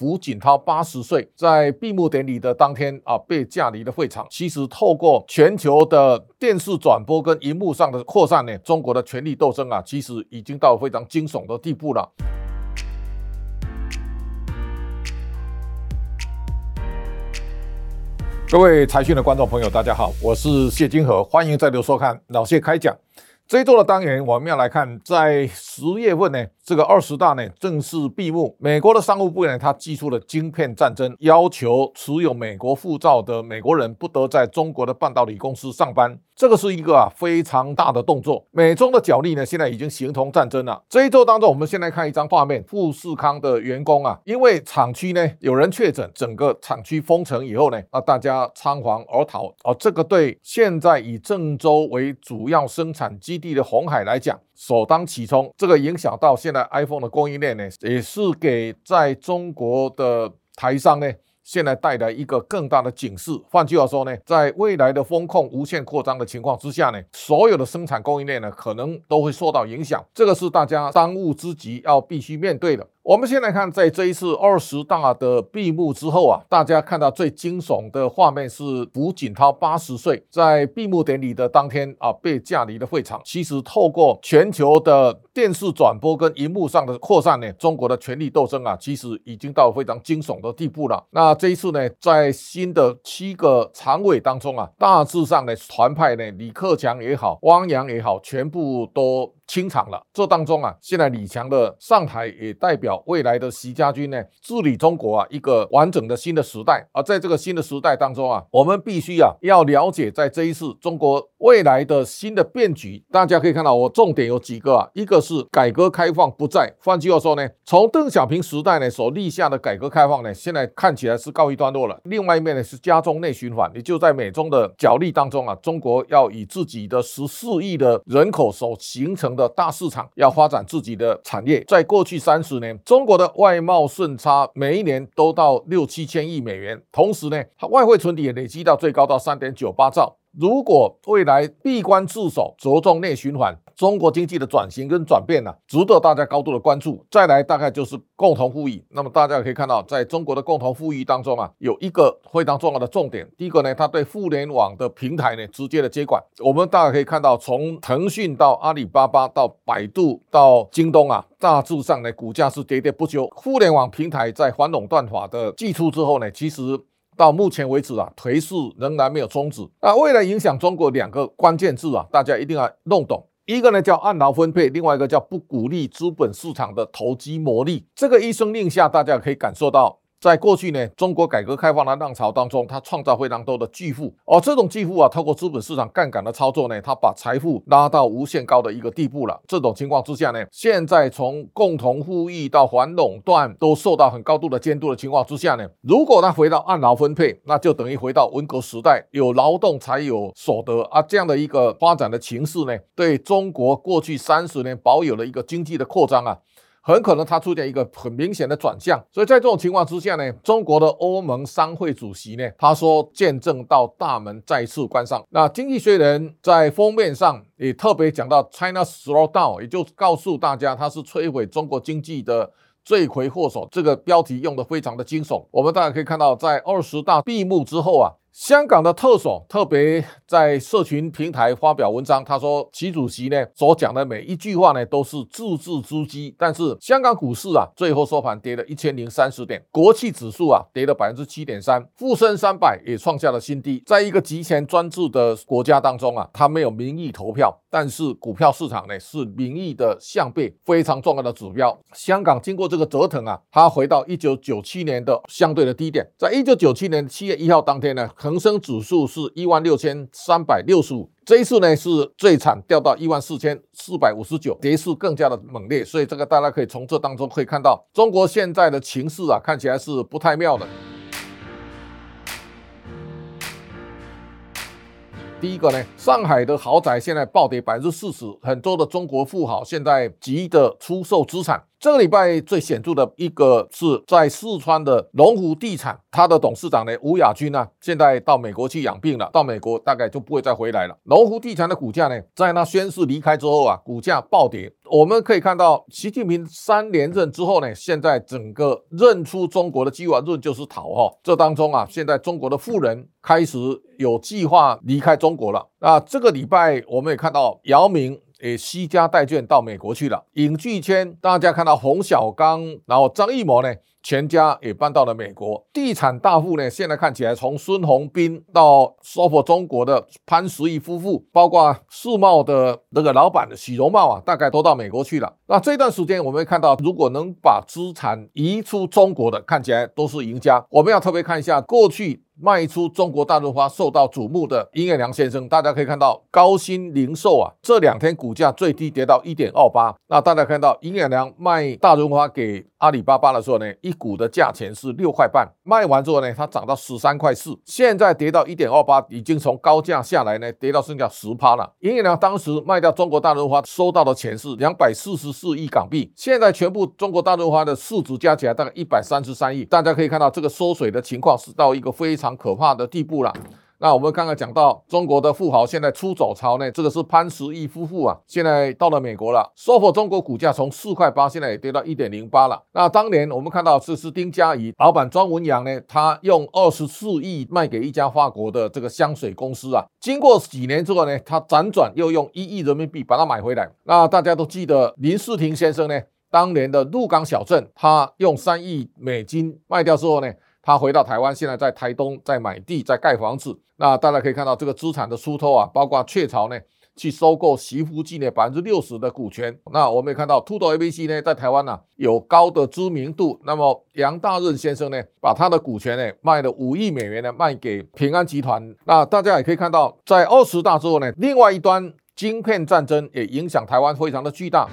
胡锦涛八十岁在闭幕典礼的当天啊，被架离的会场。其实透过全球的电视转播跟荧幕上的扩散呢，中国的权力斗争啊，其实已经到非常惊悚的地步了。各位财讯的观众朋友，大家好，我是谢金河，欢迎再度收看老谢开讲。这一周的单元，我们要来看，在十月份呢，这个二十大呢正式闭幕。美国的商务部呢，它祭出了晶片战争，要求持有美国护照的美国人不得在中国的半导体公司上班。这个是一个啊非常大的动作，美中的角力呢现在已经形同战争了。这一周当中，我们先来看一张画面，富士康的员工啊，因为厂区呢有人确诊，整个厂区封城以后呢，啊大家仓皇而逃哦，这个对现在以郑州为主要生产基地的鸿海来讲，首当其冲，这个影响到现在 iPhone 的供应链呢，也是给在中国的台商呢。现在带来一个更大的警示。换句话说呢，在未来的风控无限扩张的情况之下呢，所有的生产供应链呢，可能都会受到影响。这个是大家当务之急，要必须面对的。我们先来看，在这一次二十大的闭幕之后啊，大家看到最惊悚的画面是胡锦涛八十岁在闭幕典礼的当天啊，被架离的会场。其实透过全球的电视转播跟荧幕上的扩散呢，中国的权力斗争啊，其实已经到非常惊悚的地步了。那这一次呢，在新的七个常委当中啊，大致上的团派呢，李克强也好，汪洋也好，全部都。清场了。这当中啊，现在李强的上台也代表未来的习家军呢治理中国啊一个完整的新的时代。而在这个新的时代当中啊，我们必须啊要了解在这一次中国未来的新的变局。大家可以看到，我重点有几个啊，一个是改革开放不在。换句话说呢，从邓小平时代呢所立下的改革开放呢，现在看起来是告一段落了。另外一面呢是加重内循环，也就在美中的角力当中啊，中国要以自己的十四亿的人口所形成的大市场要发展自己的产业，在过去三十年，中国的外贸顺差每一年都到六七千亿美元，同时呢，它外汇存底也累积到最高到三点九八兆。如果未来闭关自守，着重内循环，中国经济的转型跟转变呢、值得大家高度的关注。再来，大概就是共同富裕。那么大家可以看到，在中国的共同富裕当中啊，有一个非常重要的重点。第一个呢，它对互联网的平台呢直接的接管。我们大家可以看到，从腾讯到阿里巴巴到百度到京东啊，大致上呢股价是跌跌不休。互联网平台在反垄断法的祭出之后呢，其实。到目前为止啊，颓势仍然没有终止。那未来影响中国两个关键字啊，大家一定要弄懂。一个呢叫按劳分配，另外一个叫不鼓励资本市场的投机牟利。这个一声令下，大家可以感受到。在过去呢，中国改革开放的浪潮当中，它创造非常多的巨富，而这种巨富啊，透过资本市场杠杆的操作呢，它把财富拉到无限高的一个地步了。这种情况之下呢，现在从共同富裕到反垄断都受到很高度的监督的情况之下呢，如果它回到按劳分配，那就等于回到文革时代，有劳动才有所得啊，这样的一个发展的情势呢，对中国过去三十年保有了一个经济的扩张啊。很可能它出现一个很明显的转向，所以在这种情况之下呢，中国的欧盟商会主席呢，他说见证到大门再次关上。那经济学人在封面上也特别讲到 China slow down，也就告诉大家它是摧毁中国经济的罪魁祸首。这个标题用得非常的惊悚。我们大家可以看到，在二十大闭幕之后啊。香港的特首特别在社群平台发表文章，他说习主席呢所讲的每一句话呢都是字字珠玑。但是香港股市啊最后收盘跌了一千零三十点，国企指数啊跌了百分之七点三，沪深三百也创下了新低。在一个极权专制的国家当中啊，它没有民意投票，但是股票市场呢是民意的相背，非常重要的指标。香港经过这个折腾啊，它回到一九九七年的相对的低点，在一九九七年七月一号当天呢。恒生指数是一万六千三百六十五，这一次呢是最惨，掉到一万四千四百五十九，跌势更加的猛烈，所以这个大家可以从这当中可以看到，中国现在的情势啊，看起来是不太妙的。第一个呢，上海的豪宅现在暴跌百分之四十，很多的中国富豪现在急着出售资产。这个礼拜最显著的一个是在四川的龙湖地产，它的董事长呢吴亚军呢，现在到美国去养病了，到美国大概就不会再回来了。龙湖地产的股价呢，在他宣誓离开之后啊，股价暴跌。我们可以看到，习近平三连任之后呢，现在整个认出中国的机会论就是逃哈。这当中啊，现在中国的富人开始有计划离开中国了。那这个礼拜我们也看到姚明。诶，西家带眷到美国去了。影剧圈，大家看到冯小刚，然后张艺谋呢，全家也搬到了美国。地产大户呢，现在看起来从孙宏斌到 SOFO 中国的潘石屹夫妇，包括世茂的那个老板许荣茂啊，大概都到美国去了。那这段时间，我们会看到，如果能把资产移出中国的，看起来都是赢家。我们要特别看一下过去。卖出中国大润发受到瞩目的尹衍梁先生，大家可以看到高鑫零售啊，这两天股价最低跌到一点二八。那大家看到尹衍梁卖大润发给阿里巴巴的时候呢，一股的价钱是六块半，卖完之后呢，它涨到十三块四，现在跌到一点二八，已经从高价下来呢，跌到剩下十趴了。因为呢当时卖掉中国大润发收到的钱是两百四十四亿港币，现在全部中国大润发的市值加起来大概一百三十三亿，大家可以看到这个缩水的情况是到一个非常。可怕的地步了。那我们刚刚讲到中国的富豪现在出走潮呢，这个是潘石屹夫妇啊，现在到了美国了。SOFO 中国股价从四块八现在也跌到一点零八了。那当年我们看到这是丁家宜老板庄文扬呢，他用二十四亿卖给一家法国的这个香水公司啊，经过几年之后呢，他辗转又用一亿人民币把它买回来。那大家都记得林世廷先生呢，当年的鹿港小镇，他用三亿美金卖掉之后呢。他回到台湾，现在在台东在买地，在盖房子。那大家可以看到这个资产的出脱啊，包括雀巢呢去收购习福记呢百分之六十的股权。那我们也看到秃头 ABC 呢在台湾呢、有高的知名度。那么杨大任先生呢把他的股权呢卖了五亿美元呢卖给平安集团。那大家也可以看到，在二十大之后呢，另外一端晶片战争也影响台湾非常的巨大。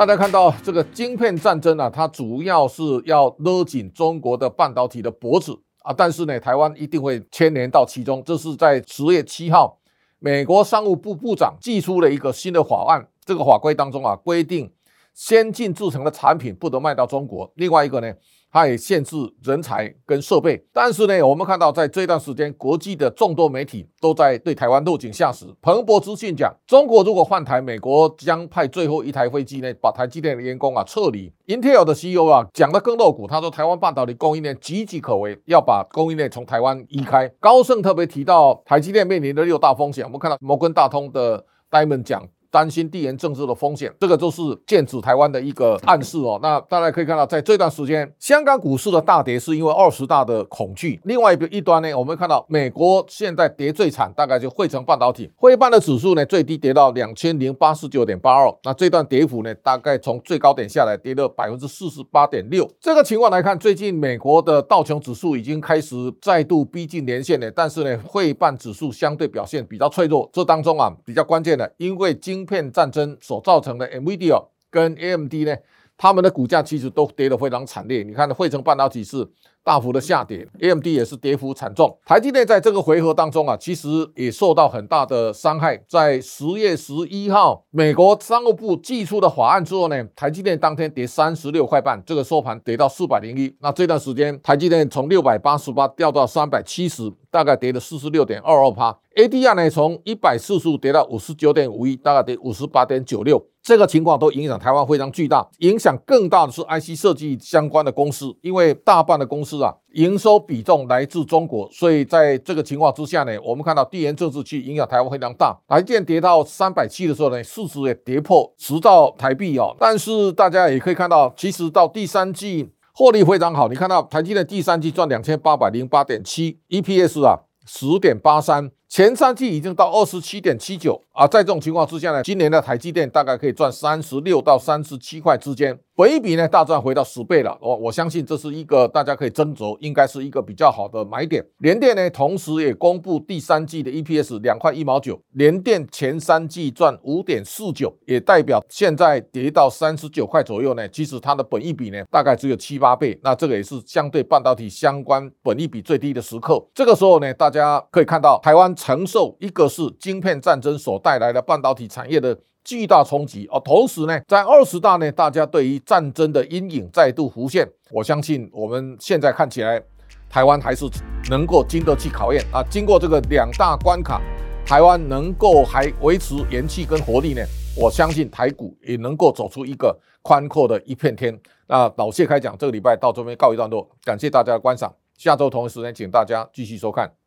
大家看到这个晶片战争啊，它主要是要勒紧中国的半导体的脖子啊，但是呢，台湾一定会牵连到其中。这是在十月七号，美国商务部部长寄出了一个新的法案，这个法规当中啊，规定先进制成的产品不得卖到中国。另外一个呢，它也限制人才跟设备，但是呢，我们看到在这段时间，国际的众多媒体都在对台湾落井下石。彭博资讯讲，中国如果换台，美国将派最后一台飞机呢，把台积电的员工啊撤离。Intel 的 CEO 啊讲得更露骨，他说台湾半导体供应链岌岌可危，要把供应链从台湾移开。高盛特别提到台积电面临的六大风险，我们看到摩根大通的 Diamond 讲。担心地缘政治的风险，这个就是剑指台湾的一个暗示哦。那大家可以看到，在这段时间，香港股市的大跌是因为二十大的恐惧。另外一个一端呢，我们看到美国现在跌最惨，大概就汇成半导体，汇半的指数呢最低跌到两千零八十九点八二。那这段跌幅呢，大概从最高点下来跌了百分之四十八点六。这个情况来看，最近美国的道琼指数已经开始再度逼近年线了，但是呢，汇半指数相对表现比较脆弱。这当中啊，比较关键的，因为今芯片战争所造成的 NVIDIA 跟 AMD 呢，他们的股价其实都跌得非常惨烈。你看，汇成半导体是。大幅的下跌，AMD 也是跌幅惨重。台积电在这个回合当中啊，其实也受到很大的伤害。在十月十一号，美国商务部祭出的法案之后呢，台积电当天跌三十六块半，这个收盘跌到四百零一。那这段时间，台积电从六百八十八掉到三百七十，大概跌了四十六点二二趴。ADR 呢，从一百四十五跌到五十九点五一，大概跌五十八点九六。这个情况都影响台湾非常巨大，影响更大的是 IC 设计相关的公司，因为大半的公司是啊，营收比重来自中国，所以在这个情况之下呢，我们看到地缘政治去影响台湾非常大。台电跌到三百七的时候呢，市值也跌破十兆台币哦。但是大家也可以看到，其实到第三季获利非常好，你看到台积电第三季赚两千八百零八点七，EPS 啊十点八三。前三季已经到二十七点七九啊，在这种情况之下呢，今年的台积电大概可以赚三十六到三十七块之间，本一比呢大赚回到十倍了。我我相信这是一个大家可以斟酌，应该是一个比较好的买点。联电呢，同时也公布第三季的 EPS 两块一毛九，联电前三季赚五点四九，也代表现在跌到三十九块左右呢，其实它的本一比呢大概只有七八倍，那这个也是相对半导体相关本一比最低的时刻。这个时候呢，大家可以看到台湾。承受一个是晶片战争所带来的半导体产业的巨大冲击哦，同时呢，在二十大呢，大家对于战争的阴影再度浮现。我相信我们现在看起来，台湾还是能够经得起考验啊。经过这个两大关卡，台湾能够还维持元气跟活力呢，我相信台股也能够走出一个宽阔的一片天。那老谢开讲这个礼拜到这边告一段落，感谢大家的观赏。下周同一时间，请大家继续收看。